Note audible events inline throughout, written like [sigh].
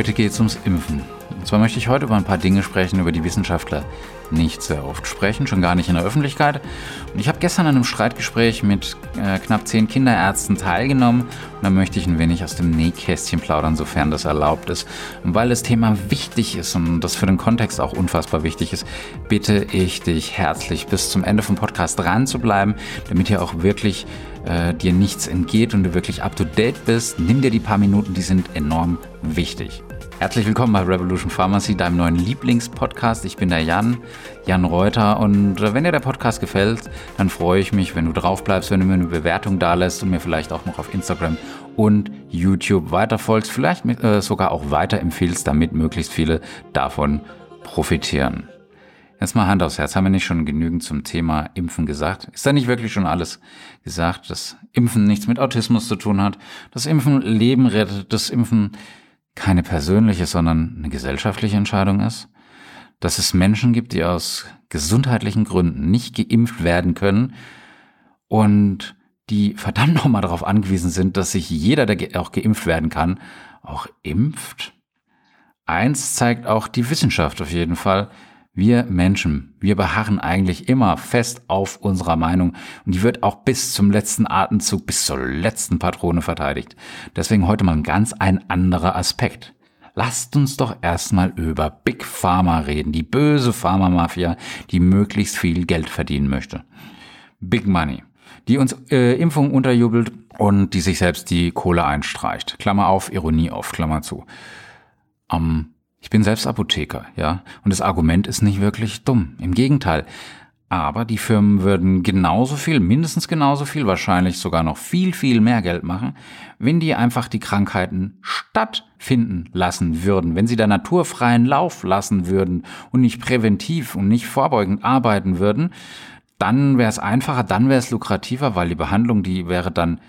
Heute geht es ums Impfen. Zwar möchte ich heute über ein paar Dinge sprechen, über die Wissenschaftler nicht sehr oft sprechen, schon gar nicht in der Öffentlichkeit. Und ich habe gestern an einem Streitgespräch mit äh, knapp zehn Kinderärzten teilgenommen und da möchte ich ein wenig aus dem Nähkästchen plaudern, sofern das erlaubt ist. Und weil das Thema wichtig ist und das für den Kontext auch unfassbar wichtig ist, bitte ich dich herzlich bis zum Ende vom Podcast dran zu bleiben, damit hier auch wirklich äh, dir nichts entgeht und du wirklich up to date bist. Nimm dir die paar Minuten, die sind enorm wichtig. Herzlich willkommen bei Revolution Pharmacy, deinem neuen Lieblingspodcast. Ich bin der Jan, Jan Reuter. Und äh, wenn dir der Podcast gefällt, dann freue ich mich, wenn du drauf bleibst, wenn du mir eine Bewertung da lässt und mir vielleicht auch noch auf Instagram und YouTube weiterfolgst, vielleicht äh, sogar auch weiterempfiehlst, damit möglichst viele davon profitieren. Jetzt mal Hand aufs Herz. Haben wir nicht schon genügend zum Thema Impfen gesagt? Ist da nicht wirklich schon alles gesagt, dass Impfen nichts mit Autismus zu tun hat, dass Impfen Leben rettet, dass Impfen keine persönliche, sondern eine gesellschaftliche Entscheidung ist, dass es Menschen gibt, die aus gesundheitlichen Gründen nicht geimpft werden können und die verdammt nochmal darauf angewiesen sind, dass sich jeder, der auch geimpft werden kann, auch impft. Eins zeigt auch die Wissenschaft auf jeden Fall, wir Menschen, wir beharren eigentlich immer fest auf unserer Meinung und die wird auch bis zum letzten Atemzug, bis zur letzten Patrone verteidigt. Deswegen heute mal ein ganz ein anderer Aspekt. Lasst uns doch erstmal über Big Pharma reden, die böse Pharma-Mafia, die möglichst viel Geld verdienen möchte. Big Money, die uns äh, Impfungen unterjubelt und die sich selbst die Kohle einstreicht. Klammer auf, Ironie auf, Klammer zu. Ähm, ich bin selbst Apotheker, ja, und das Argument ist nicht wirklich dumm. Im Gegenteil. Aber die Firmen würden genauso viel, mindestens genauso viel, wahrscheinlich sogar noch viel, viel mehr Geld machen, wenn die einfach die Krankheiten stattfinden lassen würden, wenn sie der Natur freien Lauf lassen würden und nicht präventiv und nicht vorbeugend arbeiten würden, dann wäre es einfacher, dann wäre es lukrativer, weil die Behandlung, die wäre dann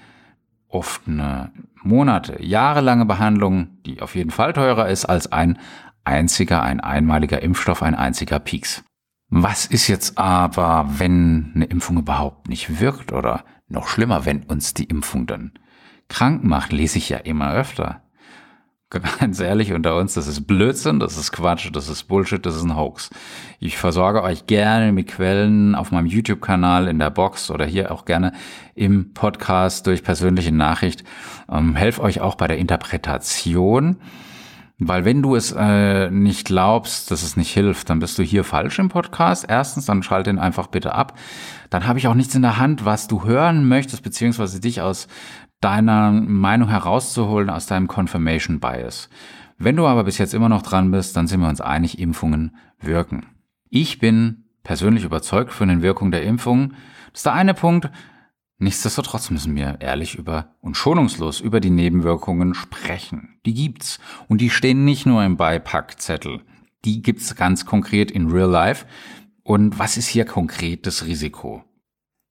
oft eine Monate, jahrelange Behandlung, die auf jeden Fall teurer ist als ein einziger, ein einmaliger Impfstoff, ein einziger Pieks. Was ist jetzt aber, wenn eine Impfung überhaupt nicht wirkt oder noch schlimmer, wenn uns die Impfung dann krank macht, lese ich ja immer öfter. Ganz ehrlich unter uns, das ist Blödsinn, das ist Quatsch, das ist Bullshit, das ist ein Hoax. Ich versorge euch gerne mit Quellen auf meinem YouTube-Kanal, in der Box oder hier auch gerne im Podcast durch persönliche Nachricht. Ähm, helf euch auch bei der Interpretation. Weil wenn du es äh, nicht glaubst, dass es nicht hilft, dann bist du hier falsch im Podcast. Erstens, dann schalt den einfach bitte ab. Dann habe ich auch nichts in der Hand, was du hören möchtest, beziehungsweise dich aus deiner Meinung herauszuholen aus deinem Confirmation Bias. Wenn du aber bis jetzt immer noch dran bist, dann sind wir uns einig, Impfungen wirken. Ich bin persönlich überzeugt von den Wirkungen der Impfungen. Das ist der eine Punkt. Nichtsdestotrotz müssen wir ehrlich über und schonungslos über die Nebenwirkungen sprechen. Die gibt's. Und die stehen nicht nur im Beipackzettel. Die gibt's ganz konkret in Real Life. Und was ist hier konkret das Risiko?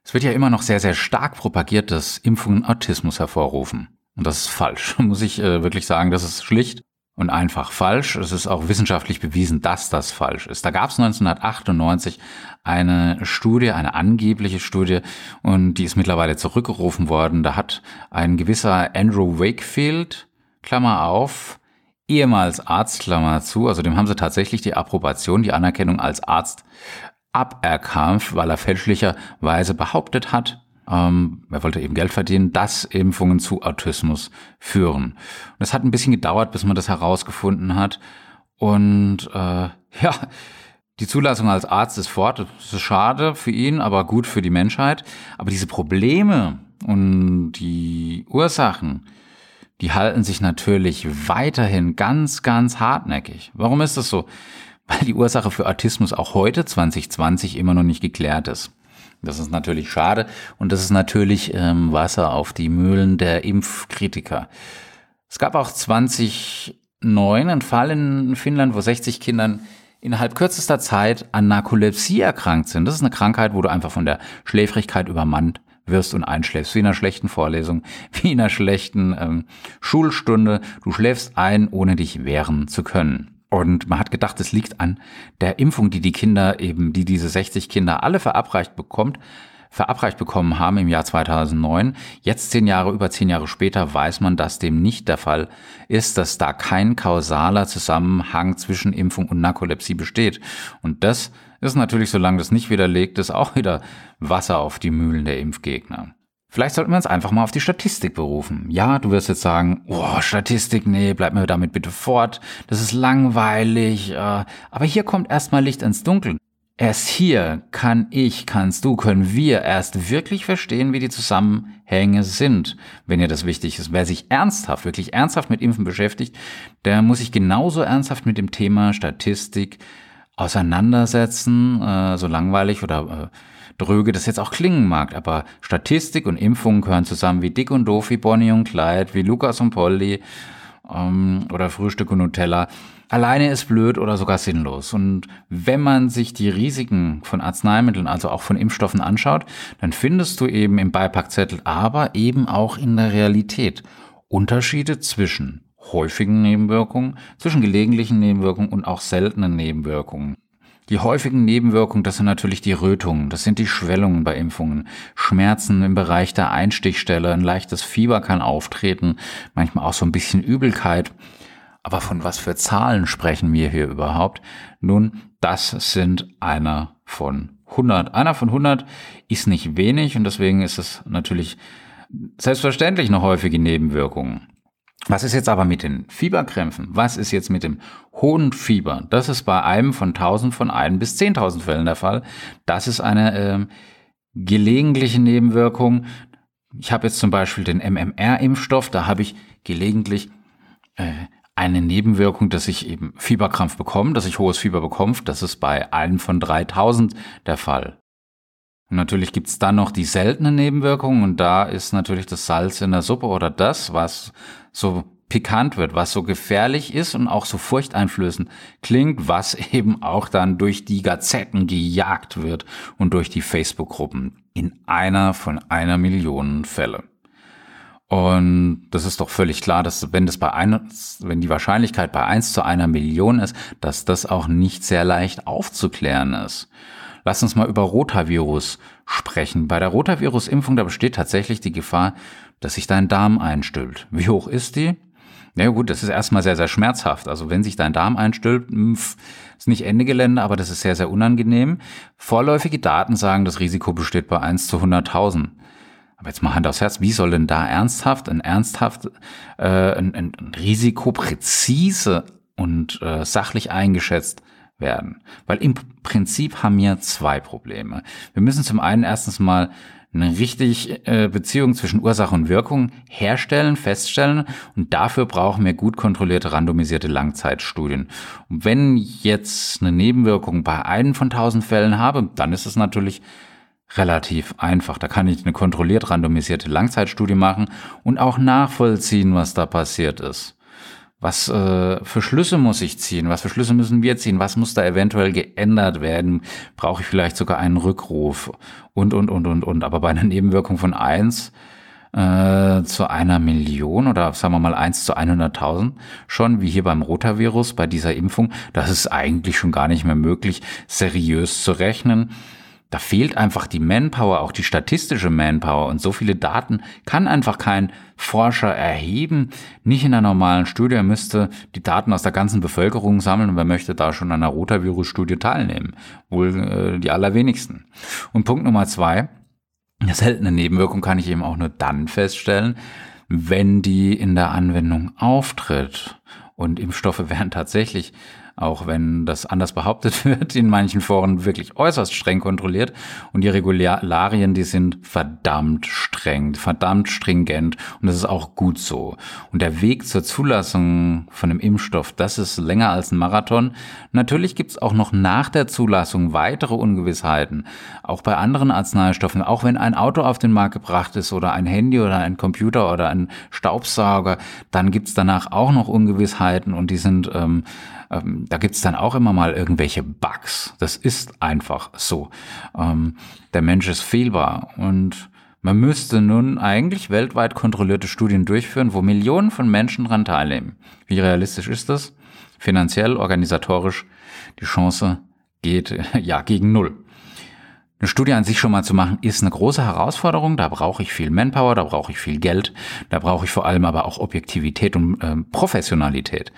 Es wird ja immer noch sehr, sehr stark propagiert, dass Impfungen Autismus hervorrufen. Und das ist falsch, [laughs] muss ich äh, wirklich sagen. Das ist schlicht und einfach falsch. Es ist auch wissenschaftlich bewiesen, dass das falsch ist. Da gab es 1998 eine Studie, eine angebliche Studie, und die ist mittlerweile zurückgerufen worden. Da hat ein gewisser Andrew Wakefield, Klammer auf, ehemals Arzt, Klammer zu, also dem haben sie tatsächlich die Approbation, die Anerkennung als Arzt aberkannt, weil er fälschlicherweise behauptet hat, ähm, er wollte eben Geld verdienen, dass Impfungen zu Autismus führen. Und es hat ein bisschen gedauert, bis man das herausgefunden hat. Und äh, [laughs] ja, die Zulassung als Arzt ist fort. Das ist schade für ihn, aber gut für die Menschheit. Aber diese Probleme und die Ursachen, die halten sich natürlich weiterhin ganz, ganz hartnäckig. Warum ist das so? Weil die Ursache für Autismus auch heute 2020 immer noch nicht geklärt ist. Das ist natürlich schade und das ist natürlich ähm, Wasser auf die Mühlen der Impfkritiker. Es gab auch 2009 einen Fall in Finnland, wo 60 Kindern innerhalb kürzester Zeit an Narkolepsie erkrankt sind. Das ist eine Krankheit, wo du einfach von der Schläfrigkeit übermannt wirst und einschläfst, wie in einer schlechten Vorlesung, [laughs] wie in einer schlechten ähm, Schulstunde. Du schläfst ein, ohne dich wehren zu können. Und man hat gedacht, es liegt an der Impfung, die die Kinder eben, die diese 60 Kinder alle verabreicht bekommt, verabreicht bekommen haben im Jahr 2009. Jetzt zehn Jahre, über zehn Jahre später weiß man, dass dem nicht der Fall ist, dass da kein kausaler Zusammenhang zwischen Impfung und Narkolepsie besteht. Und das ist natürlich, solange das nicht widerlegt ist, auch wieder Wasser auf die Mühlen der Impfgegner. Vielleicht sollten wir uns einfach mal auf die Statistik berufen. Ja, du wirst jetzt sagen, oh, Statistik, nee, bleib mir damit bitte fort. Das ist langweilig. Äh, aber hier kommt erstmal Licht ins Dunkel. Erst hier kann ich, kannst du, können wir erst wirklich verstehen, wie die Zusammenhänge sind, wenn ihr das wichtig ist. Wer sich ernsthaft, wirklich ernsthaft mit Impfen beschäftigt, der muss sich genauso ernsthaft mit dem Thema Statistik auseinandersetzen, äh, so langweilig oder äh, dröge das jetzt auch klingen mag, aber Statistik und Impfungen gehören zusammen wie Dick und Doof, wie Bonnie und Clyde, wie Lukas und Polly ähm, oder Frühstück und Nutella. Alleine ist blöd oder sogar sinnlos. Und wenn man sich die Risiken von Arzneimitteln, also auch von Impfstoffen anschaut, dann findest du eben im Beipackzettel, aber eben auch in der Realität Unterschiede zwischen häufigen Nebenwirkungen, zwischen gelegentlichen Nebenwirkungen und auch seltenen Nebenwirkungen. Die häufigen Nebenwirkungen, das sind natürlich die Rötungen, das sind die Schwellungen bei Impfungen, Schmerzen im Bereich der Einstichstelle, ein leichtes Fieber kann auftreten, manchmal auch so ein bisschen Übelkeit. Aber von was für Zahlen sprechen wir hier überhaupt? Nun, das sind einer von 100. Einer von 100 ist nicht wenig und deswegen ist es natürlich selbstverständlich eine häufige Nebenwirkung. Was ist jetzt aber mit den Fieberkrämpfen? Was ist jetzt mit dem hohen Fieber? Das ist bei einem von 1000 von 1 bis 10.000 Fällen der Fall. Das ist eine äh, gelegentliche Nebenwirkung. Ich habe jetzt zum Beispiel den MMR-Impfstoff, da habe ich gelegentlich äh, eine Nebenwirkung, dass ich eben Fieberkrampf bekomme, dass ich hohes Fieber bekomme. Das ist bei einem von 3000 der Fall. Und natürlich gibt's dann noch die seltenen Nebenwirkungen und da ist natürlich das Salz in der Suppe oder das, was so pikant wird, was so gefährlich ist und auch so furchteinflößend klingt, was [laughs] eben auch dann durch die Gazetten gejagt wird und durch die Facebook-Gruppen in einer von einer Million Fälle. Und das ist doch völlig klar, dass wenn das bei einer, wenn die Wahrscheinlichkeit bei eins zu einer Million ist, dass das auch nicht sehr leicht aufzuklären ist. Lass uns mal über Rotavirus sprechen. Bei der Rotavirus-Impfung, da besteht tatsächlich die Gefahr, dass sich dein Darm einstülpt. Wie hoch ist die? Na ja, gut, das ist erstmal sehr, sehr schmerzhaft. Also wenn sich dein Darm einstülpt, ist nicht Ende Gelände, aber das ist sehr, sehr unangenehm. Vorläufige Daten sagen, das Risiko besteht bei 1 zu 100.000. Aber jetzt mal Hand aufs Herz, wie soll denn da ernsthaft, ein ernsthaft, äh, ein, ein Risiko präzise und äh, sachlich eingeschätzt werden. Weil im Prinzip haben wir zwei Probleme. Wir müssen zum einen erstens mal eine richtig äh, Beziehung zwischen Ursache und Wirkung herstellen, feststellen und dafür brauchen wir gut kontrollierte, randomisierte Langzeitstudien. Und wenn jetzt eine Nebenwirkung bei einem von tausend Fällen habe, dann ist es natürlich relativ einfach. Da kann ich eine kontrolliert randomisierte Langzeitstudie machen und auch nachvollziehen, was da passiert ist. Was äh, für Schlüsse muss ich ziehen? Was für Schlüsse müssen wir ziehen? Was muss da eventuell geändert werden? Brauche ich vielleicht sogar einen Rückruf? Und, und, und, und, und. Aber bei einer Nebenwirkung von eins äh, zu einer Million oder sagen wir mal eins zu 100.000 schon, wie hier beim Rotavirus, bei dieser Impfung, das ist eigentlich schon gar nicht mehr möglich, seriös zu rechnen. Da fehlt einfach die Manpower, auch die statistische Manpower und so viele Daten kann einfach kein Forscher erheben. Nicht in einer normalen Studie, er müsste die Daten aus der ganzen Bevölkerung sammeln und wer möchte da schon an einer Rotavirus-Studie teilnehmen? Wohl äh, die allerwenigsten. Und Punkt Nummer zwei, eine seltene Nebenwirkung kann ich eben auch nur dann feststellen, wenn die in der Anwendung auftritt. Und Impfstoffe [laughs] werden tatsächlich auch wenn das anders behauptet [laughs] wird, in manchen Foren wirklich äußerst streng kontrolliert. Und die Regularien, die sind verdammt streng, verdammt stringent und das ist auch gut so. Und der Weg zur Zulassung von einem Impfstoff, das ist länger als ein Marathon. Natürlich gibt's auch noch nach der Zulassung weitere Ungewissheiten, auch bei anderen Arzneistoffen. Auch wenn ein Auto auf den Markt gebracht ist oder ein Handy oder ein Computer oder ein Staubsauger, dann gibt's danach auch noch Ungewissheiten und die sind ähm, ähm, da gibt's dann auch immer mal irgendwelche Bugs. Das ist einfach so. Ähm, der Mensch ist fehlbar und man müsste nun eigentlich weltweit kontrollierte Studien durchführen, wo Millionen von Menschen dran teilnehmen. Wie realistisch ist das? Finanziell, organisatorisch, die Chance geht [laughs] ja gegen Null. Eine Studie an sich schon mal zu machen, ist eine große Herausforderung. Da brauche ich viel Manpower, da brauche ich viel Geld, da brauche ich vor allem aber auch Objektivität und äh, Professionalität.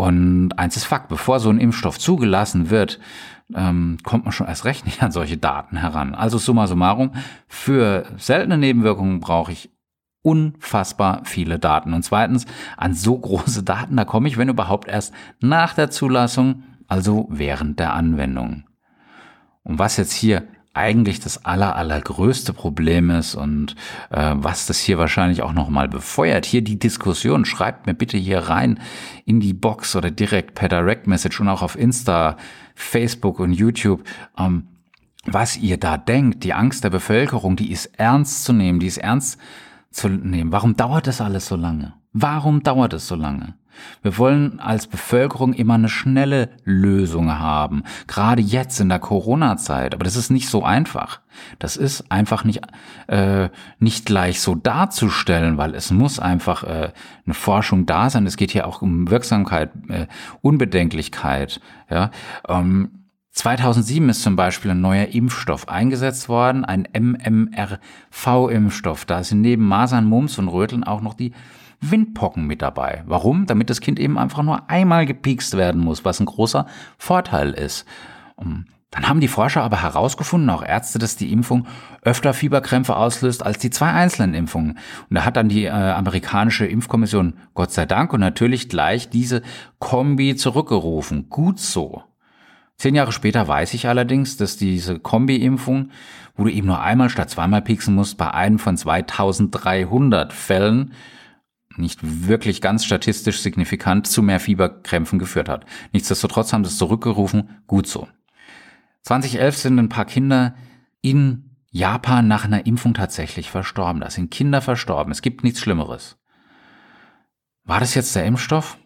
Und eins ist Fakt, bevor so ein Impfstoff zugelassen wird, ähm, kommt man schon erst recht nicht an solche Daten heran. Also summa summarum, für seltene Nebenwirkungen brauche ich unfassbar viele Daten. Und zweitens, an so große Daten, da komme ich, wenn überhaupt, erst nach der Zulassung, also während der Anwendung. Und was jetzt hier eigentlich das aller, allergrößte Problem ist und äh, was das hier wahrscheinlich auch nochmal befeuert. Hier die Diskussion, schreibt mir bitte hier rein in die Box oder direkt per Direct Message und auch auf Insta, Facebook und YouTube. Ähm, was ihr da denkt, die Angst der Bevölkerung, die ist ernst zu nehmen, die ist ernst zu nehmen. Warum dauert das alles so lange? Warum dauert es so lange? Wir wollen als Bevölkerung immer eine schnelle Lösung haben, gerade jetzt in der Corona-Zeit. Aber das ist nicht so einfach. Das ist einfach nicht äh, nicht gleich so darzustellen, weil es muss einfach äh, eine Forschung da sein. Es geht hier auch um Wirksamkeit, äh, Unbedenklichkeit. Ja. Ähm, 2007 ist zum Beispiel ein neuer Impfstoff eingesetzt worden, ein MMRV-Impfstoff. Da sind neben Masern, Mumps und Röteln auch noch die Windpocken mit dabei. Warum? Damit das Kind eben einfach nur einmal gepiekst werden muss, was ein großer Vorteil ist. Dann haben die Forscher aber herausgefunden, auch Ärzte, dass die Impfung öfter Fieberkrämpfe auslöst als die zwei einzelnen Impfungen. Und da hat dann die äh, amerikanische Impfkommission Gott sei Dank und natürlich gleich diese Kombi zurückgerufen. Gut so. Zehn Jahre später weiß ich allerdings, dass diese Kombi-Impfung, wo du eben nur einmal statt zweimal pieksen musst, bei einem von 2300 Fällen nicht wirklich ganz statistisch signifikant zu mehr Fieberkrämpfen geführt hat. Nichtsdestotrotz haben sie es zurückgerufen, gut so. 2011 sind ein paar Kinder in Japan nach einer Impfung tatsächlich verstorben. Da sind Kinder verstorben. Es gibt nichts Schlimmeres. War das jetzt der Impfstoff?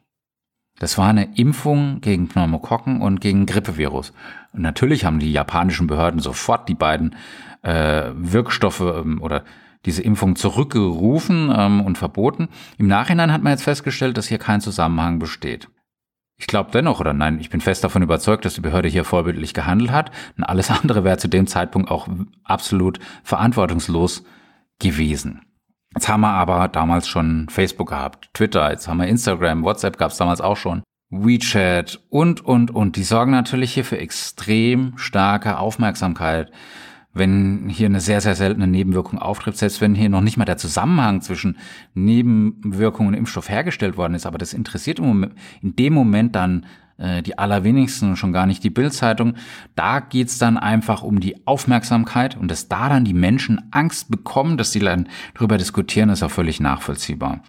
Das war eine Impfung gegen Pneumokokken und gegen Grippevirus. Und natürlich haben die japanischen Behörden sofort die beiden äh, Wirkstoffe ähm, oder diese Impfung zurückgerufen ähm, und verboten. Im Nachhinein hat man jetzt festgestellt, dass hier kein Zusammenhang besteht. Ich glaube dennoch, oder nein, ich bin fest davon überzeugt, dass die Behörde hier vorbildlich gehandelt hat. Und alles andere wäre zu dem Zeitpunkt auch absolut verantwortungslos gewesen. Jetzt haben wir aber damals schon Facebook gehabt, Twitter, jetzt haben wir Instagram, WhatsApp gab es damals auch schon, WeChat und, und, und. Die sorgen natürlich hier für extrem starke Aufmerksamkeit wenn hier eine sehr, sehr seltene Nebenwirkung auftritt, selbst wenn hier noch nicht mal der Zusammenhang zwischen Nebenwirkungen und Impfstoff hergestellt worden ist, aber das interessiert im Moment, in dem Moment dann äh, die allerwenigsten und schon gar nicht die Bildzeitung. Da geht's dann einfach um die Aufmerksamkeit und dass da dann die Menschen Angst bekommen, dass sie dann darüber diskutieren, ist auch völlig nachvollziehbar.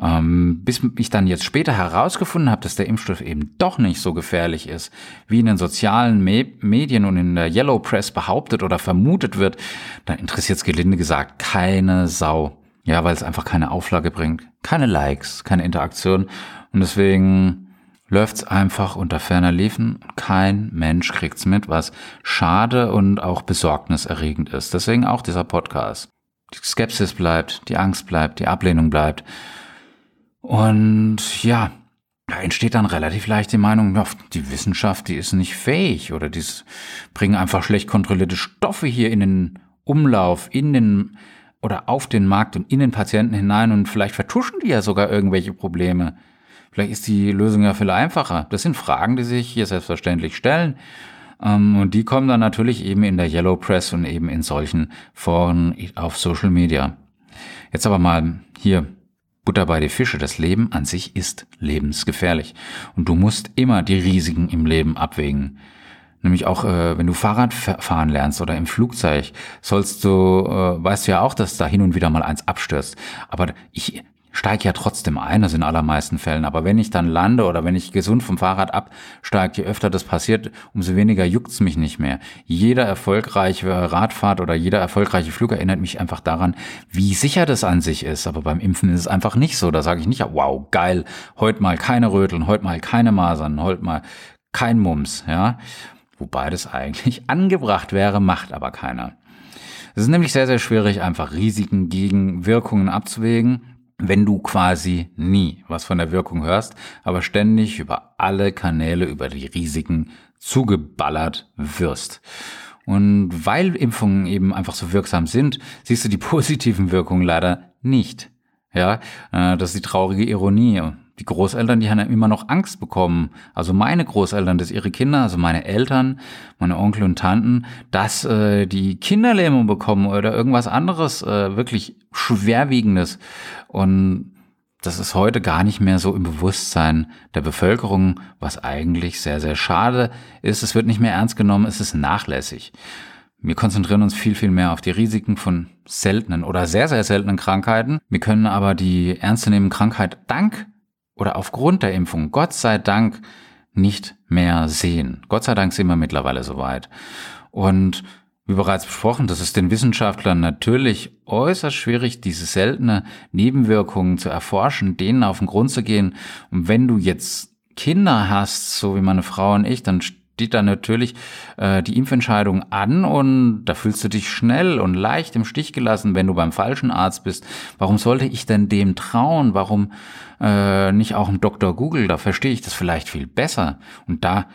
Ähm, bis ich dann jetzt später herausgefunden habe, dass der Impfstoff eben doch nicht so gefährlich ist, wie in den sozialen Me Medien und in der Yellow Press behauptet oder vermutet wird, dann interessiert es gelinde gesagt keine Sau. Ja, weil es einfach keine Auflage bringt, keine Likes, keine Interaktion und deswegen läuft's einfach unter ferner Liefen. Kein Mensch kriegt's mit, was schade und auch besorgniserregend ist. Deswegen auch dieser Podcast. Die Skepsis bleibt, die Angst bleibt, die Ablehnung bleibt. Und ja, da entsteht dann relativ leicht die Meinung, die Wissenschaft, die ist nicht fähig oder die bringen einfach schlecht kontrollierte Stoffe hier in den Umlauf, in den oder auf den Markt und in den Patienten hinein und vielleicht vertuschen die ja sogar irgendwelche Probleme. Vielleicht ist die Lösung ja viel einfacher. Das sind Fragen, die sich hier selbstverständlich stellen. Ähm, und die kommen dann natürlich eben in der Yellow Press und eben in solchen Foren auf Social Media. Jetzt aber mal hier Butter bei die Fische, das Leben an sich ist lebensgefährlich. Und du musst immer die Risiken im Leben abwägen. Nämlich auch, äh, wenn du Fahrrad fahren lernst oder im Flugzeug, sollst du, äh, weißt du ja auch, dass da hin und wieder mal eins abstürzt. Aber ich steige ja trotzdem ein, das in allermeisten Fällen. Aber wenn ich dann lande oder wenn ich gesund vom Fahrrad absteige, je öfter das passiert, umso weniger juckt's mich nicht mehr. Jeder erfolgreiche Radfahrt oder jeder erfolgreiche Flug erinnert mich einfach daran, wie sicher das an sich ist. Aber beim Impfen ist es einfach nicht so. Da sage ich nicht, wow, geil, heute mal keine Röteln, heute mal keine Masern, heute mal kein Mums, ja. Wobei das eigentlich [laughs] angebracht wäre, macht aber keiner. Es ist nämlich sehr, sehr schwierig, einfach Risiken gegen Wirkungen abzuwägen wenn du quasi nie was von der Wirkung hörst, aber ständig über alle Kanäle, über die Risiken zugeballert wirst. Und weil Impfungen eben einfach so wirksam sind, siehst du die [laughs] positiven Wirkungen leider nicht. Ja, äh, das ist die traurige Ironie. Die Großeltern, die haben immer noch Angst bekommen. Also meine Großeltern, dass ihre Kinder, also meine Eltern, meine Onkel und Tanten, dass äh, die Kinderlähmung bekommen oder irgendwas anderes äh, wirklich schwerwiegendes. Und das ist heute gar nicht mehr so im Bewusstsein der Bevölkerung, was eigentlich sehr, sehr schade ist. Es wird nicht mehr ernst genommen, es ist nachlässig. Wir konzentrieren uns viel, viel mehr auf die Risiken von seltenen oder sehr, sehr seltenen Krankheiten. Wir können aber die ernstzunehmende Krankheit dank oder aufgrund der Impfung, Gott sei Dank, nicht mehr sehen. Gott sei Dank sind wir mittlerweile soweit. Und wie bereits besprochen, das ist den Wissenschaftlern natürlich äußerst schwierig, diese seltene Nebenwirkungen zu erforschen, denen auf den Grund zu gehen. Und wenn du jetzt Kinder hast, so wie meine Frau und ich, dann steht da natürlich äh, die Impfentscheidung an und da fühlst du dich schnell und leicht im Stich gelassen, wenn du beim falschen Arzt bist. Warum sollte ich denn dem trauen? Warum äh, nicht auch ein Dr. Google? Da verstehe ich das vielleicht viel besser. Und da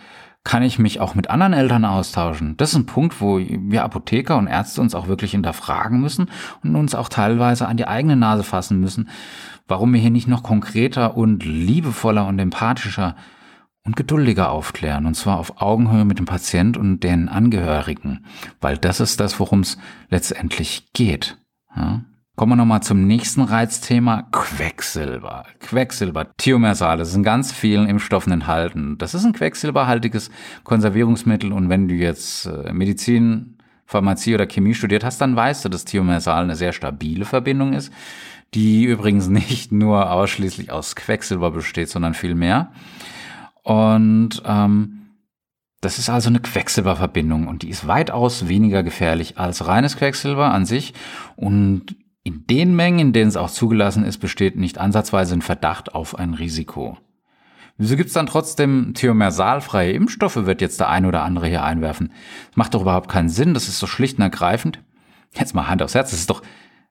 kann ich mich auch mit anderen Eltern austauschen. Das ist ein Punkt, wo wir Apotheker und Ärzte uns auch wirklich hinterfragen müssen und uns auch teilweise an die eigene Nase fassen müssen, warum wir hier nicht noch konkreter und liebevoller und empathischer und geduldiger aufklären, und zwar auf Augenhöhe mit dem Patient und den Angehörigen, weil das ist das, worum es letztendlich geht. Ja? Kommen wir nochmal zum nächsten Reizthema, Quecksilber. Quecksilber, Thiomersale sind ganz vielen Impfstoffen enthalten. Das ist ein quecksilberhaltiges Konservierungsmittel und wenn du jetzt äh, Medizin, Pharmazie oder Chemie studiert hast, dann weißt du, dass Thiomersal eine sehr stabile Verbindung ist, die übrigens nicht nur ausschließlich aus Quecksilber besteht, sondern viel mehr. Und ähm, das ist also eine Quecksilberverbindung und die ist weitaus weniger gefährlich als reines Quecksilber an sich. Und in den Mengen, in denen es auch zugelassen ist, besteht nicht ansatzweise ein Verdacht auf ein Risiko. Wieso gibt es dann trotzdem thiomersalfreie Impfstoffe, wird jetzt der eine oder andere hier einwerfen. Das macht doch überhaupt keinen Sinn, das ist doch schlicht und ergreifend. Jetzt mal Hand aufs Herz, das ist doch,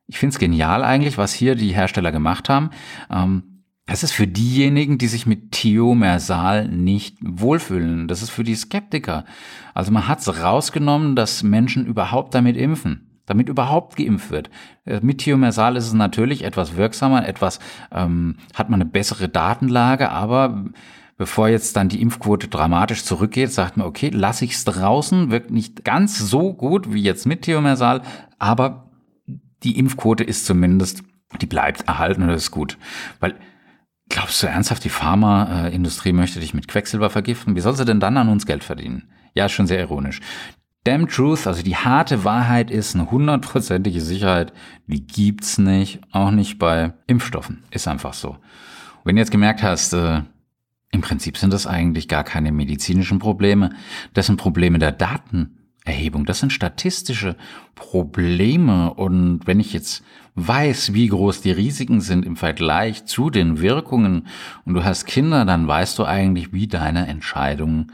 ich finde es genial eigentlich, was hier die Hersteller gemacht haben. Ähm, das ist für diejenigen, die sich mit Thiomersal nicht wohlfühlen. Das ist für die Skeptiker. Also man hat es rausgenommen, dass Menschen überhaupt damit impfen, damit überhaupt geimpft wird. Äh, mit Thiomersal ist es natürlich etwas wirksamer, etwas ähm, hat man eine bessere Datenlage, aber bevor jetzt dann die Impfquote dramatisch zurückgeht, sagt man, okay, lasse ich es draußen, wirkt nicht ganz so gut wie jetzt mit Thiomersal, aber die Impfquote ist zumindest, die bleibt erhalten und das ist gut. Weil Glaubst du ernsthaft, die Pharmaindustrie möchte dich mit Quecksilber vergiften? Wie soll sie denn dann an uns Geld verdienen? Ja, schon sehr ironisch. Damn Truth, also die harte Wahrheit ist eine hundertprozentige Sicherheit, die gibt's nicht, auch nicht bei Impfstoffen. Ist einfach so. wenn du jetzt gemerkt hast, äh, im Prinzip sind das eigentlich gar keine medizinischen Probleme, das sind Probleme der Datenerhebung, das sind statistische Probleme und wenn ich jetzt weiß, wie groß die Risiken sind im Vergleich zu den Wirkungen und du hast Kinder, dann weißt du eigentlich, wie deine Entscheidung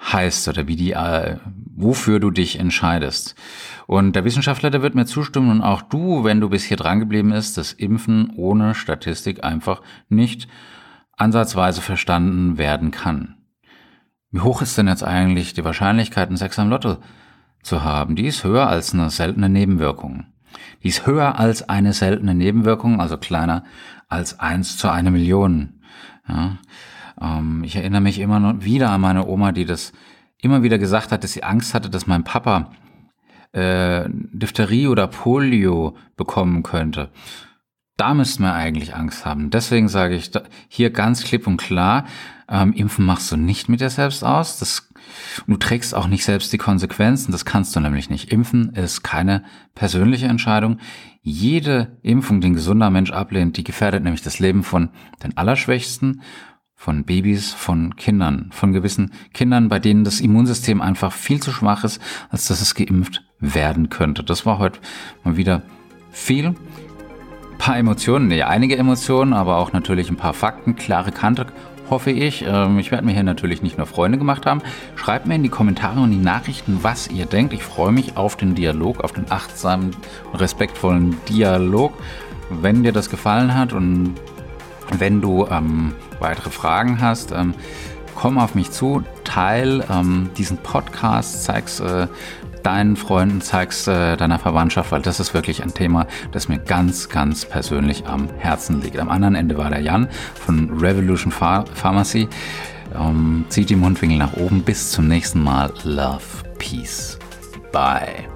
heißt oder wie die, äh, wofür du dich entscheidest. Und der Wissenschaftler, der wird mir zustimmen und auch du, wenn du bis hier dran geblieben ist, dass Impfen ohne Statistik einfach nicht ansatzweise verstanden werden kann. Wie hoch ist denn jetzt eigentlich die Wahrscheinlichkeit, einen Sex am Lotto zu haben? Die ist höher als eine seltene Nebenwirkung. Die ist höher als eine seltene Nebenwirkung, also kleiner als eins zu einer Million. Ja, ähm, ich erinnere mich immer noch wieder an meine Oma, die das immer wieder gesagt hat, dass sie Angst hatte, dass mein Papa äh, Diphtherie oder Polio bekommen könnte. Da müssten wir eigentlich Angst haben. Deswegen sage ich hier ganz klipp und klar, ähm, Impfen machst du nicht mit dir selbst aus. Das Du trägst auch nicht selbst die Konsequenzen, das kannst du nämlich nicht. Impfen ist keine persönliche Entscheidung. Jede Impfung, die ein gesunder Mensch ablehnt, die gefährdet nämlich das Leben von den Allerschwächsten, von Babys, von Kindern, von gewissen Kindern, bei denen das Immunsystem einfach viel zu schwach ist, als dass es geimpft werden könnte. Das war heute mal wieder viel. Paar Emotionen, nee, einige Emotionen, aber auch natürlich ein paar Fakten, klare Kante hoffe ich. Ähm, ich werde mir hier natürlich nicht nur Freunde gemacht haben. Schreibt mir in die Kommentare und die Nachrichten, was ihr denkt. Ich freue mich auf den Dialog, auf den achtsamen, respektvollen Dialog. Wenn dir das gefallen hat und wenn du ähm, weitere Fragen hast, ähm, komm auf mich zu, teil ähm, diesen Podcast, zeig's äh, deinen Freunden, zeig's äh, deiner Verwandtschaft, weil das ist wirklich ein Thema, das mir ganz, ganz persönlich am Herzen liegt. Am anderen Ende war der Jan von Revolution Ph Pharmacy. Ähm, zieht die Mundwinkel nach oben. Bis zum nächsten Mal. Love, Peace. Bye.